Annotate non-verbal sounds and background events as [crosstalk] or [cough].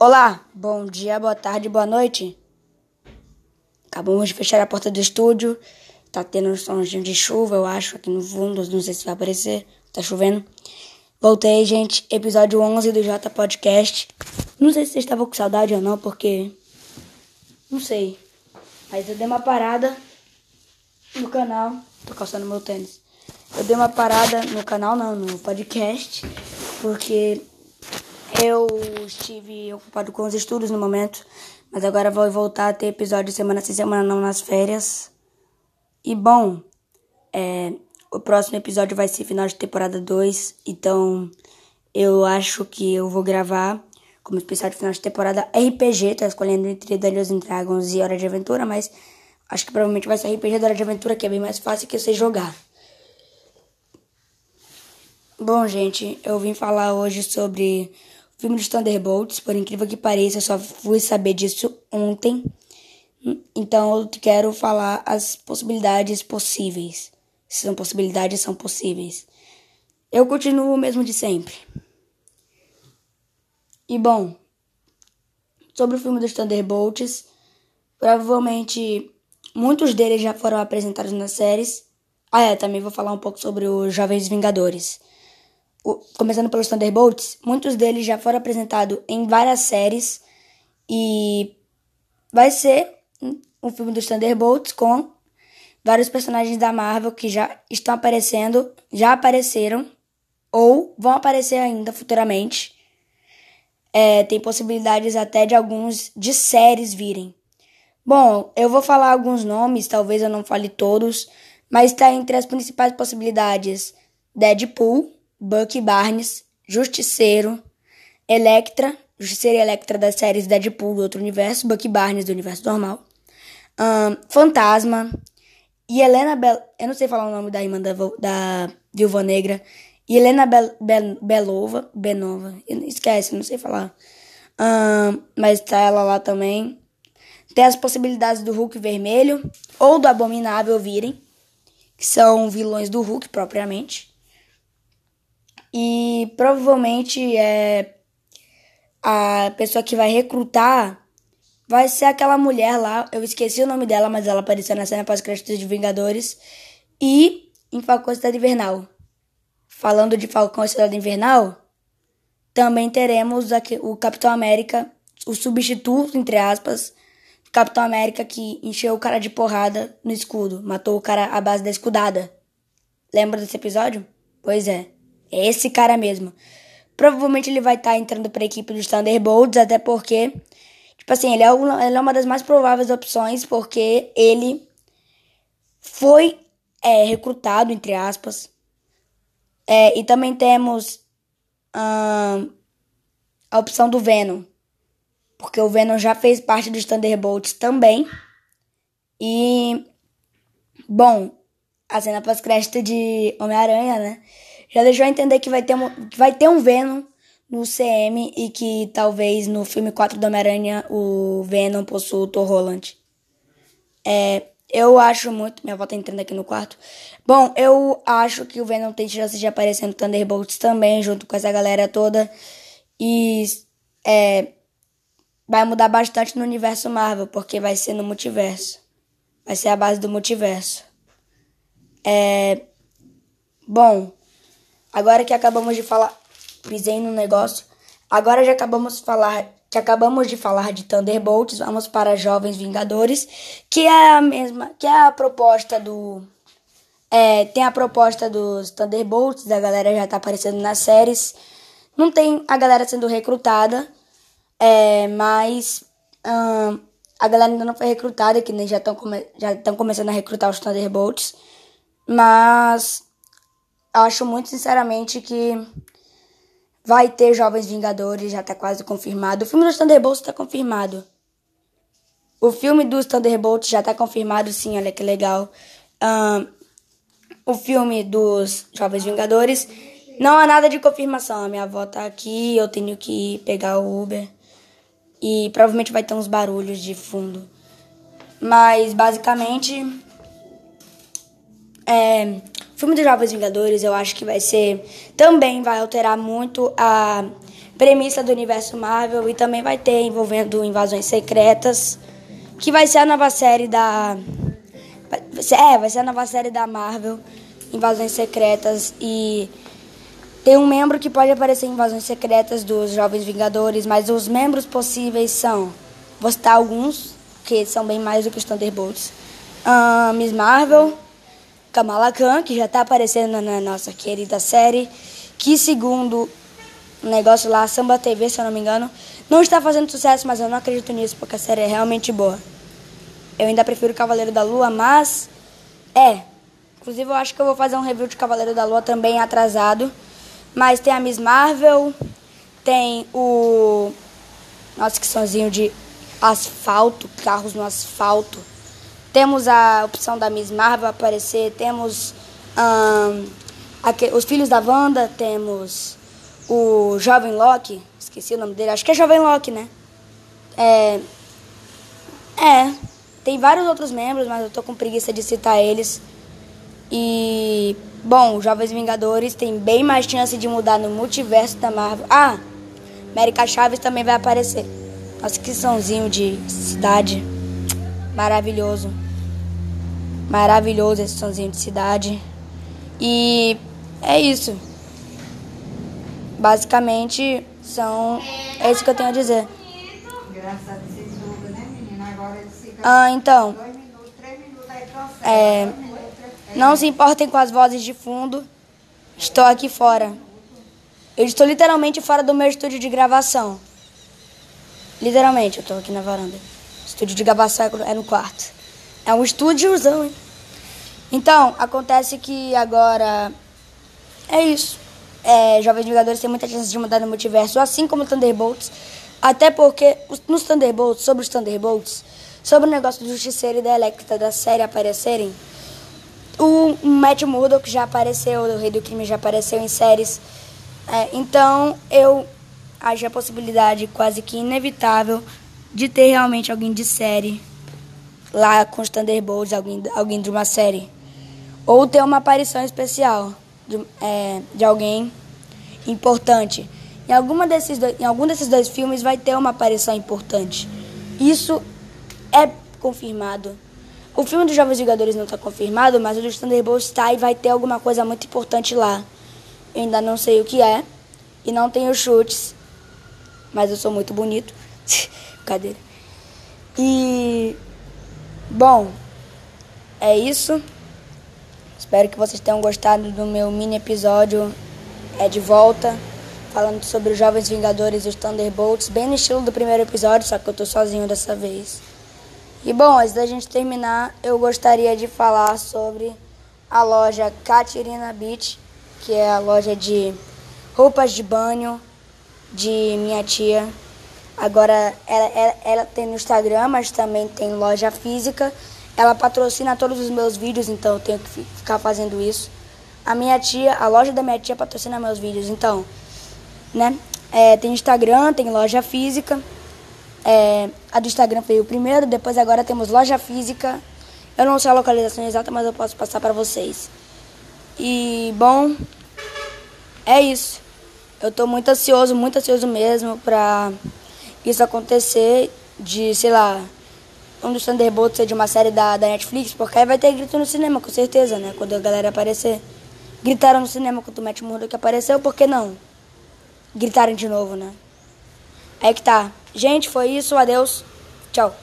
Olá, bom dia, boa tarde, boa noite. Acabamos de fechar a porta do estúdio. Tá tendo um somzinho de chuva, eu acho, aqui no fundo. Não sei se vai aparecer. Tá chovendo. Voltei, gente. Episódio 11 do J Podcast. Não sei se vocês estavam com saudade ou não, porque. Não sei. Mas eu dei uma parada no canal. Tô calçando meu tênis. Eu dei uma parada no canal, não, no podcast. Porque eu estive ocupado com os estudos no momento, mas agora vou voltar a ter episódio semana sim, semana não nas férias. E bom, é, o próximo episódio vai ser final de temporada 2, então eu acho que eu vou gravar como especial de final de temporada RPG, tá escolhendo entre Dungeons and Dragons e Hora de Aventura, mas acho que provavelmente vai ser RPG da Hora de Aventura, que é bem mais fácil que sei jogar. Bom, gente, eu vim falar hoje sobre filme dos Thunderbolts, por incrível que pareça, eu só fui saber disso ontem. Então eu quero falar as possibilidades possíveis. Se são possibilidades, são possíveis. Eu continuo o mesmo de sempre. E bom, sobre o filme dos Thunderbolts, provavelmente muitos deles já foram apresentados nas séries. Ah, é, também vou falar um pouco sobre os Jovens Vingadores começando pelos Thunderbolts, muitos deles já foram apresentados em várias séries e vai ser um filme dos Thunderbolts com vários personagens da Marvel que já estão aparecendo, já apareceram ou vão aparecer ainda futuramente. É, tem possibilidades até de alguns de séries virem. Bom, eu vou falar alguns nomes, talvez eu não fale todos, mas está entre as principais possibilidades Deadpool, Bucky Barnes, Justiceiro, Electra, Justiceiro e Electra das séries Deadpool do outro universo, Bucky Barnes do universo normal, um, Fantasma, e Helena Bel... Eu não sei falar o nome da irmã da, da Viúva Negra. E Helena Bel... Bel... Belova. Benova. Esquece, não sei falar. Um, mas tá ela lá também. Tem as possibilidades do Hulk vermelho ou do Abominável virem. Que são vilões do Hulk propriamente. E provavelmente é a pessoa que vai recrutar vai ser aquela mulher lá, eu esqueci o nome dela, mas ela apareceu na cena pós-créditos de Vingadores e em Falcão Cidade Invernal. Falando de Falcão Cidade Invernal, também teremos aqui, o Capitão América, o substituto, entre aspas, Capitão América que encheu o cara de porrada no escudo, matou o cara à base da escudada. Lembra desse episódio? Pois é. É esse cara mesmo. Provavelmente ele vai estar tá entrando para a equipe dos Thunderbolts, até porque, tipo assim, ele é, uma, ele é uma das mais prováveis opções, porque ele foi é, recrutado, entre aspas. É, e também temos a opção do Venom, porque o Venom já fez parte dos Thunderbolts também. E, bom, a cena pós-crédito de Homem-Aranha, né? Já deixou entender que vai ter vai ter um Venom no CM e que talvez no filme 4 do Homem-Aranha o Venom possua o Thor Holland. É, eu acho muito. Minha avó tá entrando aqui no quarto. Bom, eu acho que o Venom tem chance de aparecer no Thunderbolts também, junto com essa galera toda. E é, vai mudar bastante no universo Marvel, porque vai ser no multiverso. Vai ser a base do multiverso. É. Bom, Agora que acabamos de falar, pisei no negócio. Agora já acabamos de falar, que acabamos de falar de Thunderbolts, vamos para Jovens Vingadores, que é a mesma, que é a proposta do é, tem a proposta dos Thunderbolts, a galera já tá aparecendo nas séries. Não tem a galera sendo recrutada, é, mas hum, a galera ainda não foi recrutada, que nem já estão come já estão começando a recrutar os Thunderbolts. Mas acho muito sinceramente que vai ter Jovens Vingadores, já tá quase confirmado. O filme dos Thunderbolts tá confirmado. O filme dos Thunderbolts já tá confirmado, sim, olha que legal. Um, o filme dos Jovens Vingadores não há nada de confirmação. A minha avó tá aqui, eu tenho que pegar o Uber. E provavelmente vai ter uns barulhos de fundo. Mas basicamente. É, filme dos Jovens Vingadores eu acho que vai ser. Também vai alterar muito a premissa do universo Marvel e também vai ter envolvendo invasões secretas, que vai ser a nova série da é, vai ser a nova série da Marvel, Invasões Secretas e tem um membro que pode aparecer em Invasões Secretas dos Jovens Vingadores, mas os membros possíveis são, vou citar alguns, que são bem mais do que os Thunderbolts. Uh, Miss Marvel, Kamala Khan, que já está aparecendo na nossa querida série, que segundo o negócio lá, Samba TV, se eu não me engano, não está fazendo sucesso, mas eu não acredito nisso, porque a série é realmente boa. Eu ainda prefiro Cavaleiro da Lua, mas é. Inclusive eu acho que eu vou fazer um review de Cavaleiro da Lua também atrasado. Mas tem a Miss Marvel, tem o nossa que sonzinho de asfalto, carros no asfalto. Temos a opção da Miss Marvel aparecer, temos um, aqui, os filhos da Wanda, temos o Jovem Loki, esqueci o nome dele, acho que é Jovem Loki, né? É, é, tem vários outros membros, mas eu tô com preguiça de citar eles. E, bom, os Jovens Vingadores tem bem mais chance de mudar no multiverso da Marvel. Ah, América Chaves também vai aparecer. Nossa, que somzinho de cidade. Maravilhoso. Maravilhoso esse somzinho de cidade. E é isso. Basicamente, são. É isso que eu tenho a dizer. Engraçado esse né, menina? Agora eles ficam. Ah, então. Dois minutos, três minutos aí É. Não se importem com as vozes de fundo. Estou aqui fora. Eu estou literalmente fora do meu estúdio de gravação. Literalmente, eu estou aqui na varanda. estúdio de gravação é no quarto. É um estúdiozão, hein? Então, acontece que agora é isso. É, Jovens Vingadores tem muita chance de mudar no multiverso, assim como Thunderbolts. Até porque nos Thunderbolts, sobre os Thunderbolts, sobre o negócio do Justiceiro e da Electra da série aparecerem, o Matt Murdock já apareceu, o Rei do Crime já apareceu em séries. É, então eu acho a possibilidade quase que inevitável de ter realmente alguém de série lá com os Thunderbolts, alguém, alguém de uma série. Ou ter uma aparição especial de, é, de alguém importante. Em, alguma desses dois, em algum desses dois filmes vai ter uma aparição importante. Isso é confirmado. O filme dos Jovens Vingadores não está confirmado, mas o dos Thunderbolts está e vai ter alguma coisa muito importante lá. Eu ainda não sei o que é. E não tenho chutes. Mas eu sou muito bonito. [laughs] Cadeira. E. Bom. É isso. Espero que vocês tenham gostado do meu mini episódio. É de volta. Falando sobre os Jovens Vingadores e os Thunderbolts. Bem no estilo do primeiro episódio, só que eu tô sozinho dessa vez. E bom, antes da gente terminar, eu gostaria de falar sobre a loja Catirina Beach, que é a loja de roupas de banho de minha tia. Agora ela, ela, ela, tem no Instagram, mas também tem loja física. Ela patrocina todos os meus vídeos, então eu tenho que ficar fazendo isso. A minha tia, a loja da minha tia patrocina meus vídeos, então, né? É, tem Instagram, tem loja física. É, a do Instagram foi o primeiro, depois agora temos loja física. Eu não sei a localização exata, mas eu posso passar para vocês. E, bom, é isso. Eu tô muito ansioso, muito ansioso mesmo pra isso acontecer de, sei lá, um dos Thunderbolts ser de uma série da, da Netflix, porque aí vai ter grito no cinema, com certeza, né? Quando a galera aparecer. Gritaram no cinema quando o Matt Murdock apareceu, por que não? Gritarem de novo, né? Aí que tá. Gente, foi isso. Adeus. Tchau.